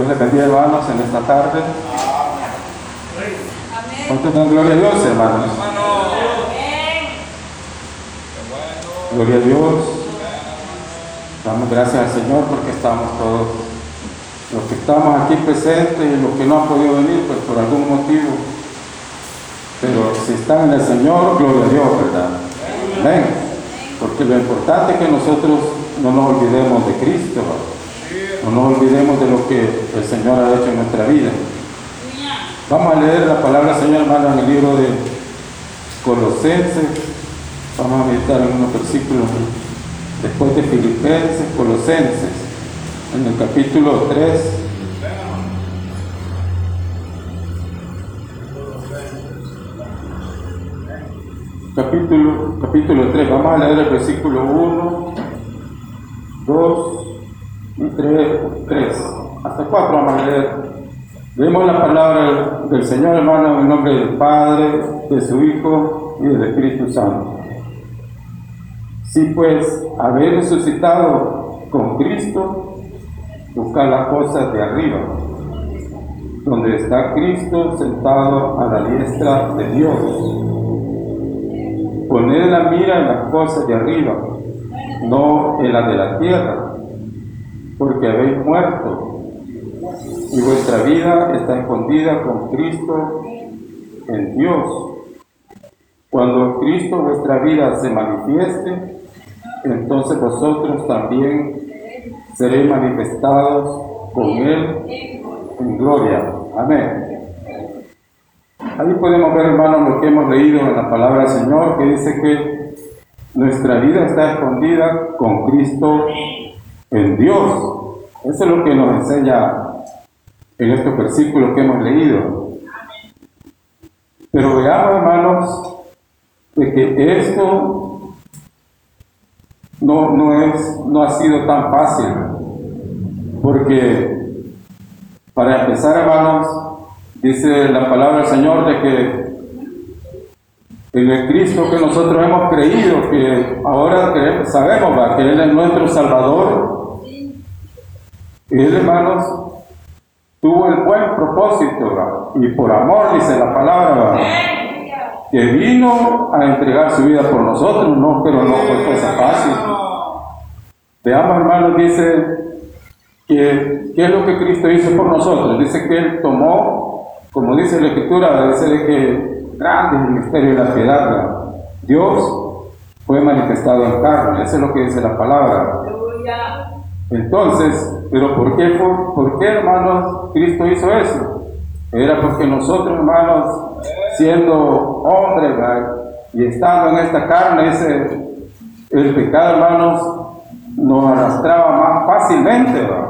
Dios les bendiga, hermanos, en esta tarde. ¿Cuántos dan gloria a Dios, hermanos? Gloria a Dios. Damos gracias al Señor porque estamos todos, los que estamos aquí presentes y los que no han podido venir, pues por algún motivo. Pero si están en el Señor, gloria a Dios, ¿verdad? Amén. Porque lo importante es que nosotros no nos olvidemos de Cristo, no nos olvidemos de lo que el Señor ha hecho en nuestra vida. Vamos a leer la palabra del Señor, hermano, en el libro de Colosenses. Vamos a meditar en unos versículos después de Filipenses, Colosenses, en el capítulo 3. Capítulo, capítulo 3, vamos a leer el versículo 1, 2 3, 3, hasta 4 vamos a leer. Leemos la palabra del Señor, hermano, en nombre del Padre, de su Hijo y del Espíritu Santo. Si pues habéis resucitado con Cristo, buscad las cosas de arriba, donde está Cristo sentado a la diestra de Dios. Poned la mira en las cosas de arriba, no en las de la tierra, porque habéis muerto y vuestra vida está escondida con Cristo en Dios. Cuando Cristo vuestra vida se manifieste, entonces vosotros también seréis manifestados con Él en gloria. Amén. Ahí podemos ver, hermanos, lo que hemos leído en la palabra del Señor, que dice que nuestra vida está escondida con Cristo en Dios. Eso es lo que nos enseña en estos versículos que hemos leído. Pero veamos, hermanos, de que esto no, no, es, no ha sido tan fácil. Porque, para empezar, hermanos, dice la palabra del Señor de que en el Cristo que nosotros hemos creído, que ahora sabemos que Él es nuestro Salvador, Él, hermanos, tuvo el buen propósito, y por amor, dice la palabra, que vino a entregar su vida por nosotros, no, pero no fue cosa fácil. Veamos, hermanos, dice que, ¿qué es lo que Cristo hizo por nosotros? Dice que Él tomó, como dice la Escritura, dice que grande es el misterio de la piedad. ¿verdad? Dios fue manifestado en carne, eso es lo que dice la palabra. Entonces, ¿pero por qué, fue, por qué, hermanos, Cristo hizo eso? Era porque nosotros, hermanos, siendo hombres y estando en esta carne, ese, el pecado, hermanos, nos arrastraba más fácilmente, ¿verdad?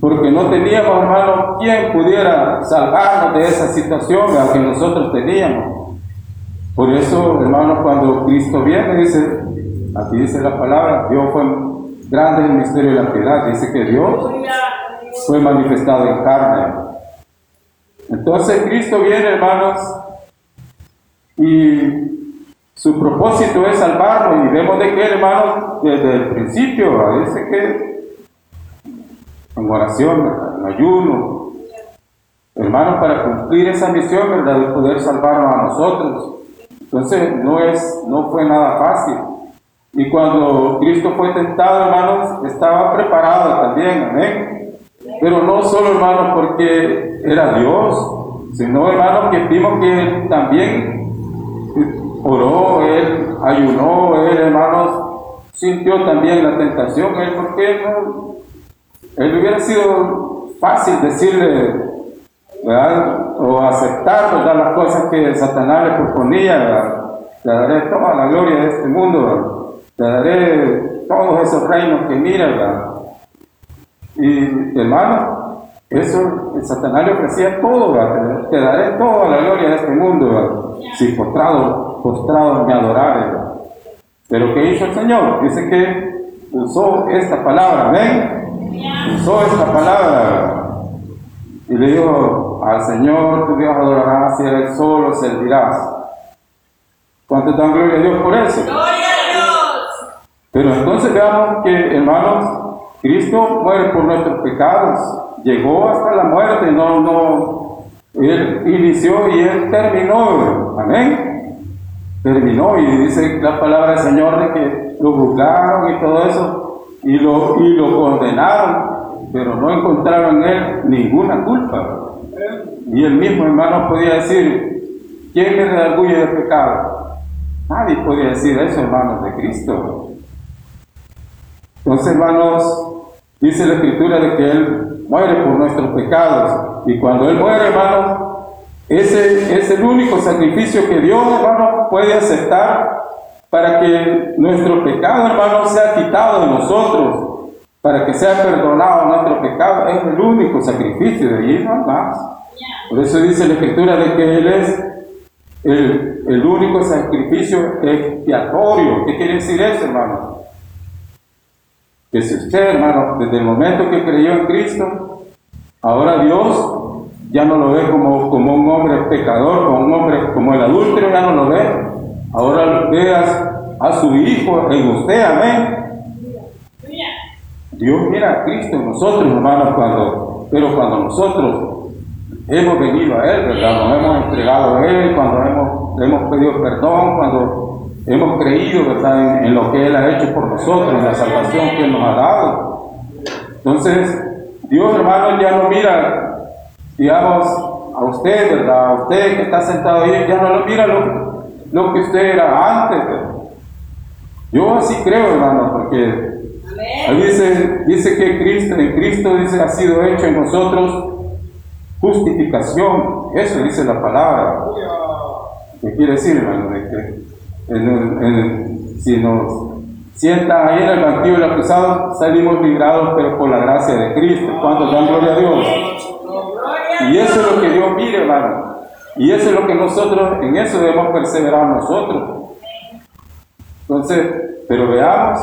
porque no teníamos, hermanos, quien pudiera salvarnos de esa situación ¿verdad? que nosotros teníamos. Por eso, hermanos, cuando Cristo viene, dice, aquí dice la palabra, Dios fue grande el misterio de la piedad, dice que Dios fue manifestado en carne. Entonces Cristo viene, hermanos, y su propósito es salvarnos. Y vemos de que, hermanos, desde el principio, dice que en oración, en ayuno, hermanos, para cumplir esa misión, ¿verdad? de poder salvarnos a nosotros. Entonces no, es, no fue nada fácil. Y cuando Cristo fue tentado, hermanos, estaba preparado también, amén. Pero no solo, hermanos, porque era Dios, sino, hermanos, que vimos que Él también oró, Él ayunó, Él, hermanos, sintió también la tentación, Él, porque Él hubiera sido fácil decirle, ¿verdad? O aceptar, ¿verdad? Las cosas que Satanás le proponía, ¿verdad? Te daré toda la gloria de este mundo, ¿verdad? Te daré todos esos reinos que mira. Y hermano, eso el Satanás le ofrecía todo, ¿verdad? Te daré toda la gloria de este mundo, ¿verdad? Si postrado, postrado me adorare, ¿verdad? Pero ¿qué hizo el Señor? Dice que usó esta palabra, ¿ven? Usó esta palabra y le dijo al Señor tu Dios adorarás y a Él solo servirás. ¿Cuánto dan gloria a Dios por eso? Pero entonces veamos que, hermanos, Cristo muere por nuestros pecados. llegó hasta la muerte, no, no, él inició y él terminó, amén. Terminó y dice la palabra del Señor de que lo juzgaron y todo eso y lo, y lo condenaron, pero no encontraron en él ninguna culpa. Y el mismo hermano podía decir, ¿quién me redarguye de pecado? Nadie podía decir eso, hermanos de Cristo. Entonces, hermanos, dice la escritura de que Él muere por nuestros pecados. Y cuando Él muere, hermanos, ese es el único sacrificio que Dios, hermanos, puede aceptar para que nuestro pecado, hermanos, sea quitado de nosotros, para que sea perdonado nuestro pecado. Es el único sacrificio de más. Por eso dice la escritura de que Él es el, el único sacrificio expiatorio. ¿Qué quiere decir eso, hermano? Que usted, hermano, desde el momento que creyó en Cristo, ahora Dios ya no lo ve como, como un hombre pecador, como un hombre como el adúltero, ya no lo ve. Ahora ve a, a su Hijo en usted, amén. Dios mira a Cristo en nosotros, hermanos, cuando, pero cuando nosotros hemos venido a Él, ¿verdad? Nos hemos entregado a Él, cuando hemos, hemos pedido perdón, cuando hemos creído, ¿verdad? En, lo que Él ha hecho por nosotros, en la salvación que Él nos ha dado. Entonces, Dios, hermano, ya no mira, digamos, a usted, ¿verdad? A usted que está sentado ahí, ya no lo mira lo, lo que usted era antes, ¿verdad? Yo así creo, hermano, porque ahí dice, dice que Cristo, en Cristo dice, ha sido hecho en nosotros justificación, eso dice la palabra. ¿Qué quiere decir, hermano? De que si nos sientan ahí en el banquillo del acusado, salimos librados, pero por la gracia de Cristo. ¿Cuántos dan gloria a Dios? Y eso es lo que Dios mire, hermano. Y eso es lo que nosotros, en eso debemos perseverar nosotros. Entonces, pero veamos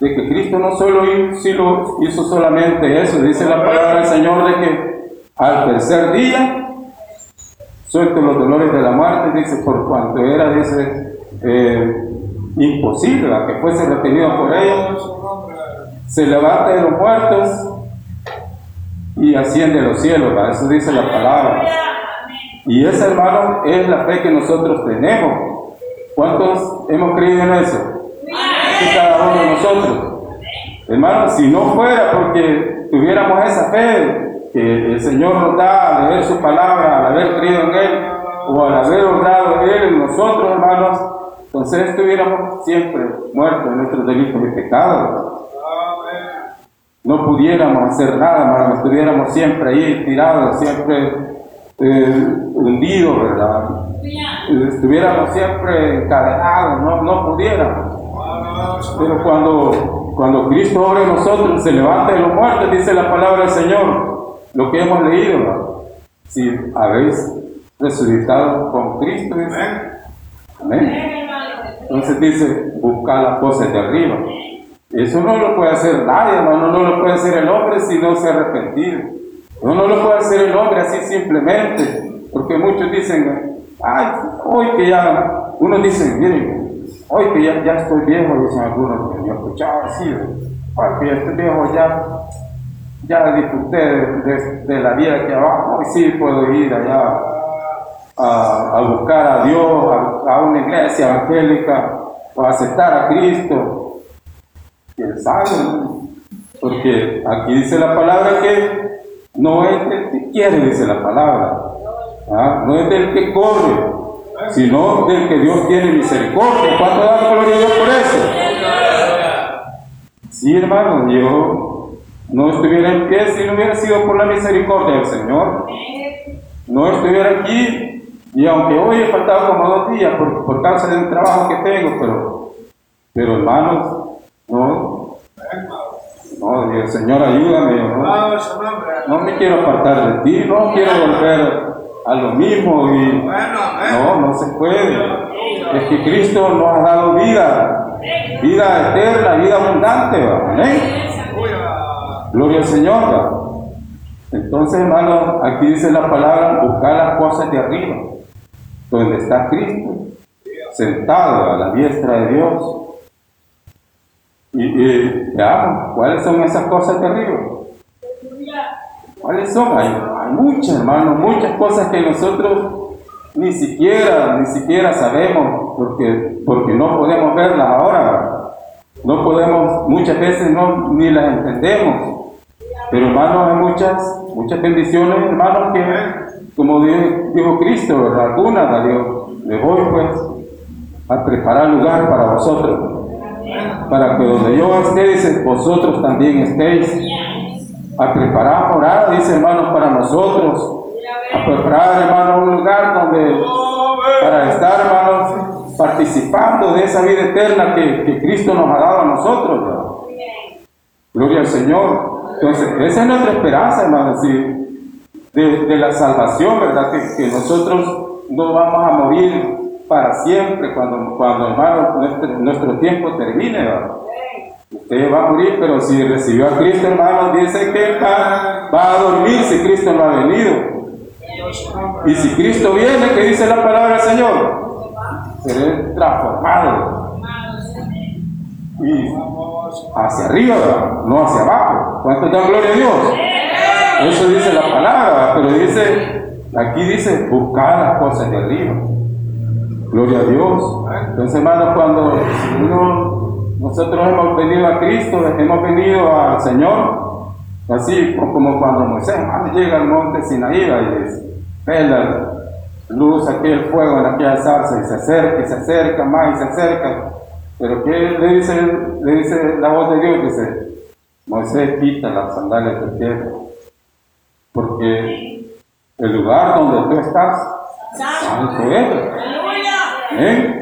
de que Cristo no solo hizo, hizo solamente eso, dice la palabra del Señor de que al tercer día, suelto los dolores de la muerte, dice, por cuanto era, dice, eh, imposible que fuese retenido por ellos, se levanta de los muertos y asciende a los cielos, eso dice la palabra. Y esa, hermano, es la fe que nosotros tenemos. ¿Cuántos hemos creído en eso? cada uno de nosotros. Hermano, si no fuera porque tuviéramos esa fe, que el Señor nos da al leer su palabra, al haber creído en Él o al haber honrado en Él nosotros, hermanos, entonces estuviéramos siempre muertos en nuestros delitos y pecados. No pudiéramos hacer nada, hermanos, estuviéramos siempre ahí tirados, siempre eh, hundidos, ¿verdad? Estuviéramos siempre encadenados, no, no pudiéramos. Pero cuando, cuando Cristo obra en nosotros, se levanta de los muertos, dice la palabra del Señor, lo que hemos leído, si habéis resucitado con Cristo, Amén. Entonces dice, buscar las cosas de arriba. Eso no lo puede hacer nadie, hermano, no lo puede hacer el hombre si no se ha arrepentido. No, lo puede hacer el hombre así simplemente, porque muchos dicen, ay, hoy que ya, unos dicen, miren, hoy que ya, ya estoy viejo, dicen algunos, que yo escuchaba así, hoy que ya estoy viejo, ya ya disfruté de, la vida aquí abajo y sí puedo ir allá a, buscar a Dios, a, una iglesia evangélica o aceptar a Cristo. ¿Quién sabe? Porque aquí dice la palabra que no es del que quiere, dice la palabra. ¿ah? No es del que corre, sino del que Dios tiene misericordia. ¿Cuánto da gloria a Dios por eso? Sí, hermano, yo no estuviera en pie si no hubiera sido por la misericordia del Señor. No estuviera aquí y aunque hoy he faltado como dos días por, por causa del trabajo que tengo, pero, pero hermanos, no, no, el Señor ayúdame, no, no me quiero apartar de ti, no quiero volver a lo mismo no, no se puede. Es que Cristo nos ha dado vida, vida eterna, vida abundante, ¿eh? Gloria al Señor. Entonces, hermano, aquí dice la palabra, buscar las cosas de arriba, donde está Cristo, sentado a la diestra de Dios. Y, veamos, ¿cuáles son esas cosas arriba? ¿Cuáles son? Hay, hay muchas, hermanos, muchas cosas que nosotros ni siquiera, ni siquiera sabemos, porque, porque no podemos verlas ahora. No podemos, muchas veces no, ni las entendemos. Pero hermanos, hay muchas, muchas bendiciones, hermanos, que, como dijo, Cristo, ¿verdad? algunas, Dios, les voy pues a preparar lugar para vosotros, para que donde yo esté, vosotros también estéis. A preparar morada, dice hermanos, para nosotros, a preparar, hermanos, un lugar donde, para estar, hermanos, participando de esa vida eterna que, Cristo nos ha dado a nosotros. Gloria al Señor. Entonces, esa es nuestra esperanza, hermanos, de, la salvación, ¿verdad? Que, nosotros no vamos a morir para siempre cuando, cuando hermano, nuestro, tiempo termine, ¿verdad? Usted va a morir, pero si recibió a Cristo, hermano, dice que va, va a dormir si Cristo no ha venido. Y si Cristo viene, ¿qué dice la palabra del Señor? Seré transformado. Y hacia arriba, no hacia abajo. ¿Cuánto da gloria a Dios? Eso dice la palabra, pero dice, aquí dice, buscar las cosas de arriba. Gloria a Dios. Entonces, hermanos, cuando nosotros hemos venido a Cristo, hemos venido al Señor, así como cuando Moisés llega al monte Sinaí y dice, ve la luz, aquel fuego en aquella salsa y se acerca y se acerca más y se acerca. Pero ¿qué le dice, le dice la voz de Dios? Dice, Moisés quita las sandalias de tierra, porque el lugar donde tú estás, santo es. ¿Eh?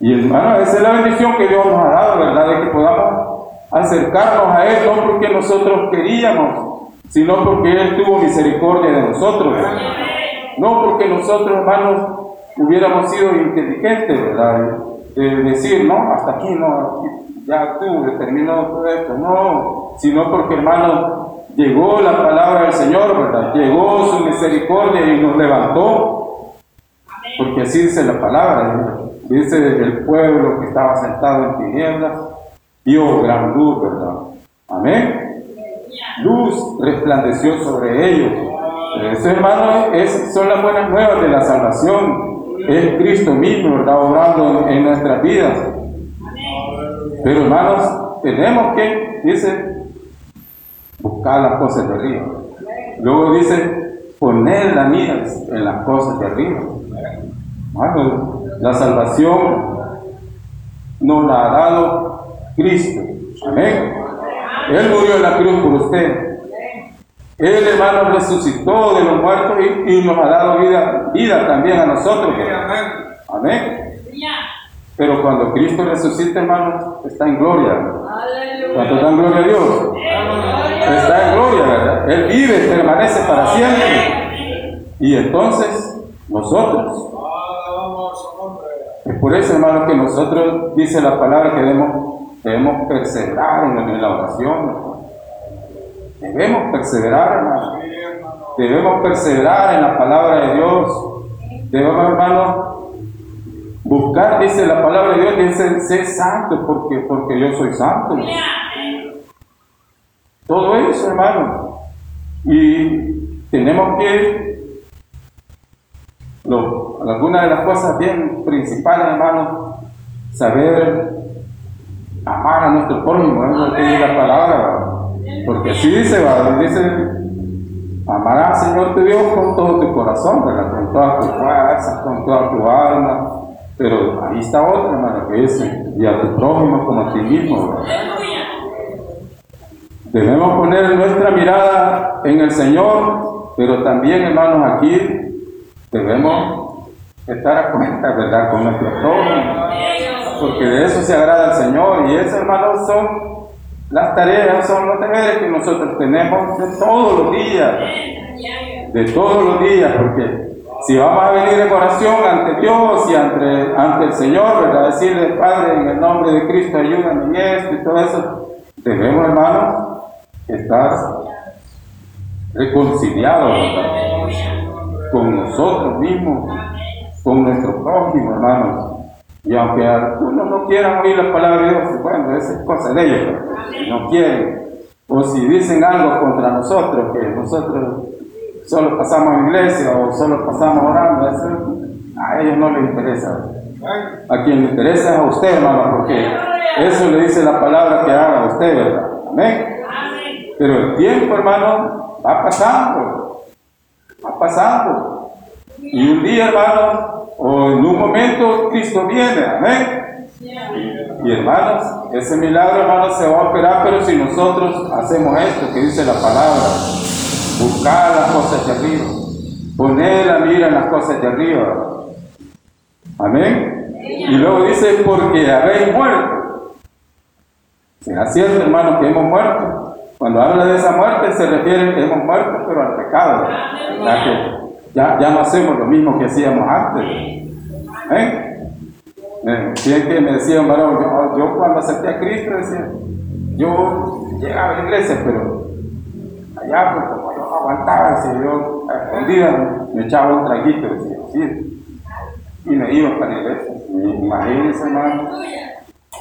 Y hermano, esa es la bendición que Dios nos ha dado, ¿verdad? De que podamos acercarnos a Él, no porque nosotros queríamos, sino porque Él tuvo misericordia de nosotros. No porque nosotros, hermanos, hubiéramos sido inteligentes, ¿verdad? De decir, no, hasta aquí no, ya tú terminó todo esto, no, sino porque, hermanos, llegó la palabra del Señor, ¿verdad? Llegó su misericordia y nos levantó. Porque así dice la palabra, dice el pueblo que estaba sentado en tinieblas, dio gran luz, ¿verdad? Amén. Luz resplandeció sobre ellos eso, hermano, es, son las buenas nuevas de la salvación. Es Cristo mismo, ¿verdad? Obrando en, nuestras vidas. Pero, hermanos, tenemos que, dice, buscar las cosas de arriba. Luego dice, poner la mira en las cosas de arriba. Bueno, la salvación nos la ha dado Cristo. Amén. Él murió en la cruz por usted. Él, hermano, resucitó de los muertos y, nos ha dado vida, vida también a nosotros. Amén. Pero cuando Cristo resucita, hermano, está en gloria. Cuando está en gloria a Dios, está en gloria, ¿verdad? Él vive, permanece para siempre. Y entonces, nosotros. Es por eso, hermano, que nosotros, dice la palabra, que debemos, debemos perseverar en, en la oración. Debemos perseverar, hermano. Debemos perseverar en la palabra de Dios. Debemos, hermano, buscar, dice la palabra de Dios, dice, sé santo porque, porque yo soy santo. Todo eso, hermano. Y tenemos que, lo, algunas de las cosas bien principales, hermano, saber amar a nuestro prójimo, es que dice la palabra. Porque así dice, dice, amarás Señor tu Dios con todo tu corazón, con toda tu fuerza, con toda tu alma. Pero ahí está otra, hermano, que dice, y a tu prójimo como a ti mismo. Debemos poner nuestra mirada en el Señor, pero también, hermanos, aquí debemos estar a cuenta, ¿verdad?, con nuestro prójimo, porque de eso se agrada el Señor, y esos, hermanos, son las tareas son los deberes que nosotros tenemos de todos los días, de todos los días, porque si vamos a venir en oración ante Dios y ante, ante el Señor, ¿verdad? Decirle, Padre, en el nombre de Cristo, ayúdame en esto y todo eso, debemos, hermanos, estar reconciliados con nosotros mismos, con nuestro prójimo, hermanos. Y aunque algunos no quieran oír la palabra de Dios, bueno, esa es cosa de ellos, no quieren. o si dicen algo contra nosotros, que nosotros solo pasamos iglesia o solo pasamos orando, eso a ellos no les interesa. A quien le interesa es a usted, hermano, porque eso le dice la palabra que haga a usted, ¿verdad? Amén. Pero el tiempo, hermano, va pasando, va pasando. Y un día, hermano, o en momento, Cristo viene, amén. Y hermanos, ese milagro, hermanos, se va a operar, pero si nosotros hacemos esto que dice la palabra, buscar las cosas de arriba, poner la mira en las cosas de arriba. Amén. Y luego dice, porque habéis muerto. ¿Será cierto, hermano, que hemos muerto? Cuando habla de esa muerte se refiere que hemos muerto, pero al pecado. ya, ya no hacemos lo mismo que hacíamos antes. ¿Eh? Eh, me decía un varón, yo, cuando acepté a Cristo decía, yo llegaba a la iglesia, pero allá pues como yo aguantaba, decía yo, a escondida me echaba un traguito, sí, y me iba para la iglesia. Imagínense, hermano,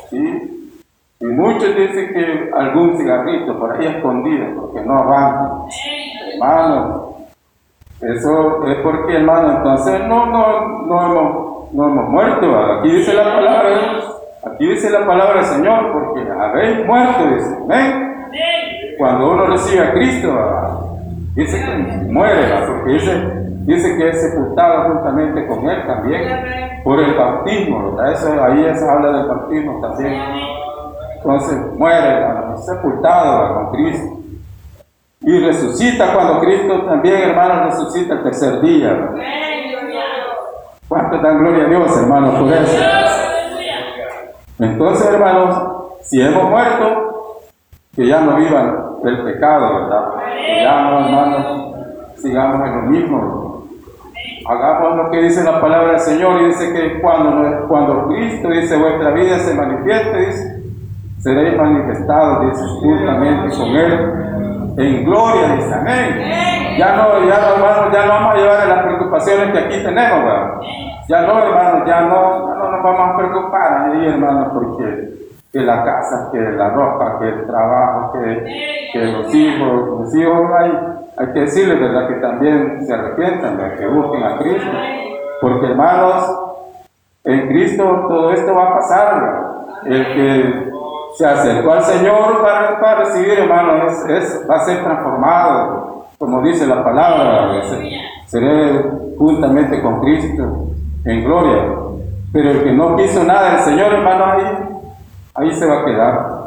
sí. Y muchos dicen que algún cigarrito por ahí escondido, porque no aguantan. Hermano, eso es porque, hermano, entonces no, no, no hemos no hemos muerto. Aquí dice la palabra, aquí dice la palabra del Señor, porque habéis muerto, dice, amén. Cuando uno recibe a Cristo, dice que muere, porque dice, dice que es sepultado juntamente con Él también por el bautismo, Eso, ahí se habla del bautismo también. Entonces muere, sepultado con Cristo. Y resucita cuando Cristo también, hermano, resucita el tercer día. ¿Cuánto dan gloria a Dios, hermanos, por eso? Entonces, hermanos, si hemos muerto, que ya no vivan el pecado, ¿verdad? Que ya no, hermanos, sigamos en lo mismo. Hagamos lo que dice la palabra del Señor y dice que cuando, cuando Cristo dice vuestra vida se manifieste, dice, seréis manifestados, dice, juntamente con Él en gloria, dice, amén. Ya no, ya no, hermano, ya no vamos a llevar las preocupaciones que aquí tenemos, ¿verdad? Ya no, hermano, ya no, ya no nos vamos a preocupar ahí, hermano, porque que la casa, que la ropa, que el trabajo, que, que los hijos, los hijos hay, hay que decirles, ¿verdad? Que también se arrepientan, que busquen a Cristo. Porque, hermanos, en Cristo todo esto va a pasar, ¿verdad? El que se acercó al Señor para, para recibir, hermano, es, va a ser transformado como dice la palabra, seré juntamente con Cristo en gloria. Pero el que no quiso nada del Señor, hermano, ahí, ahí se va a quedar.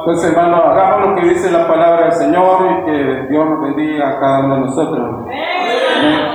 Entonces, hermano, hagamos lo que dice la palabra del Señor y que Dios nos bendiga a cada uno de nosotros. Amén.